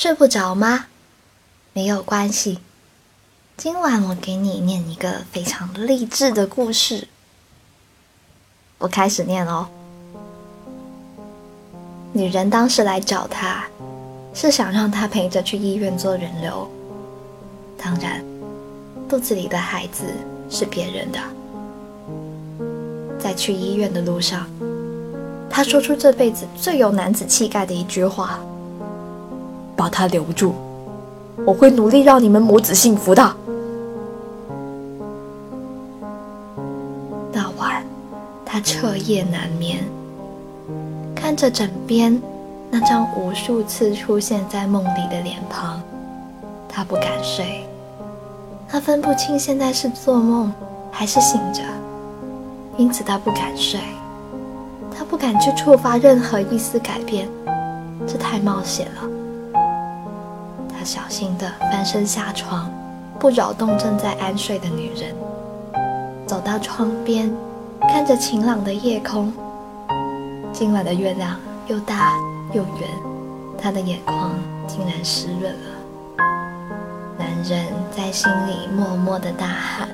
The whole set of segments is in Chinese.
睡不着吗？没有关系，今晚我给你念一个非常励志的故事。我开始念哦。女人当时来找他，是想让他陪着去医院做人流。当然，肚子里的孩子是别人的。在去医院的路上，他说出这辈子最有男子气概的一句话：“把他留住，我会努力让你们母子幸福的。”那晚，他彻夜难眠。看着枕边那张无数次出现在梦里的脸庞，他不敢睡。他分不清现在是做梦还是醒着，因此他不敢睡。他不敢去触发任何一丝改变，这太冒险了。他小心地翻身下床，不扰动正在安睡的女人。走到窗边，看着晴朗的夜空。今晚的月亮又大又圆，他的眼眶竟然湿润了。男人在心里默默的大喊：“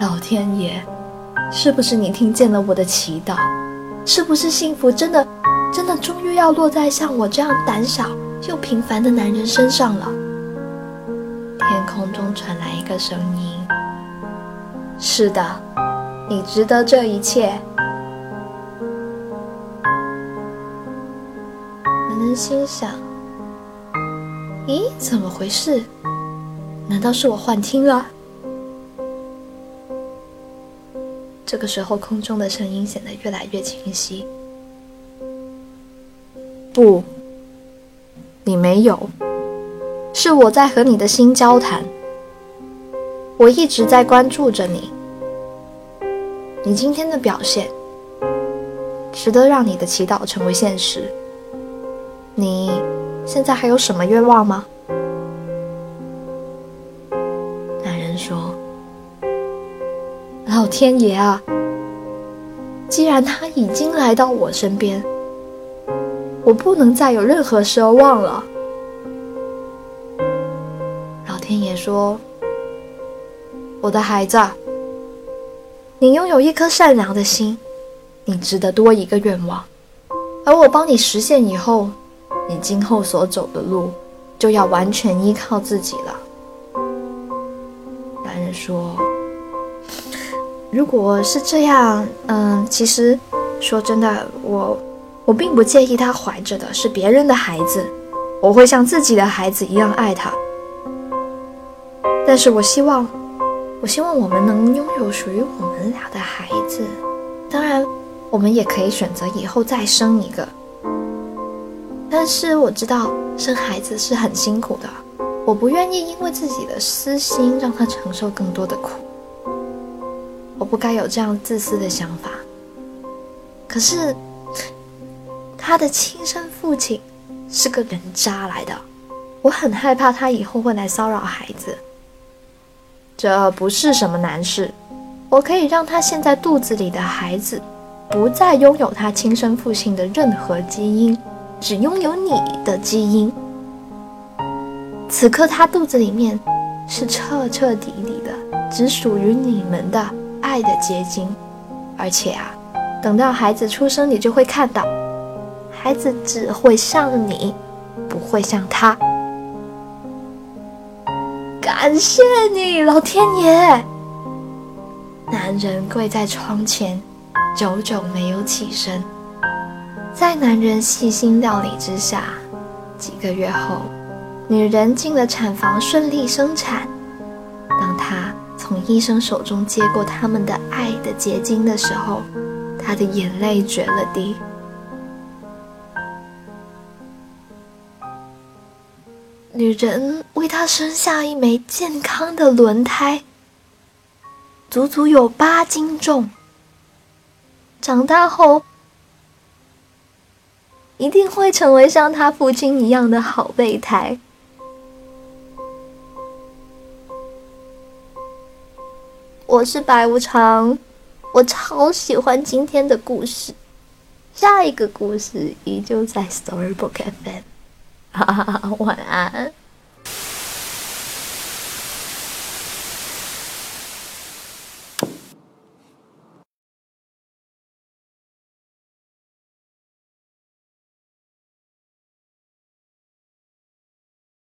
老天爷，是不是你听见了我的祈祷？是不是幸福真的、真的终于要落在像我这样胆小又平凡的男人身上了？”天空中传来一个声音：“是的，你值得这一切。”男人心想：“咦，怎么回事？难道是我幻听了？”这个时候，空中的声音显得越来越清晰。不，你没有，是我在和你的心交谈。我一直在关注着你，你今天的表现，值得让你的祈祷成为现实。你现在还有什么愿望吗？男人说：“老天爷啊，既然他已经来到我身边，我不能再有任何奢望了。”老天爷说：“我的孩子，你拥有一颗善良的心，你值得多一个愿望，而我帮你实现以后。”你今后所走的路，就要完全依靠自己了。男人说：“如果是这样，嗯，其实说真的，我我并不介意他怀着的是别人的孩子，我会像自己的孩子一样爱他。但是我希望，我希望我们能拥有属于我们俩的孩子。当然，我们也可以选择以后再生一个。”但是我知道生孩子是很辛苦的，我不愿意因为自己的私心让他承受更多的苦。我不该有这样自私的想法。可是他的亲生父亲是个人渣来的，我很害怕他以后会来骚扰孩子。这不是什么难事，我可以让他现在肚子里的孩子不再拥有他亲生父亲的任何基因。只拥有你的基因。此刻他肚子里面是彻彻底底的，只属于你们的爱的结晶。而且啊，等到孩子出生，你就会看到，孩子只会像你，不会像他。感谢你，老天爷！男人跪在窗前，久久没有起身。在男人细心料理之下，几个月后，女人进了产房，顺利生产。当她从医生手中接过他们的爱的结晶的时候，她的眼泪决了堤。女人为他生下一枚健康的轮胎，足足有八斤重。长大后。一定会成为像他父亲一样的好备胎。我是白无常，我超喜欢今天的故事。下一个故事依旧在 Storybook FM。晚安。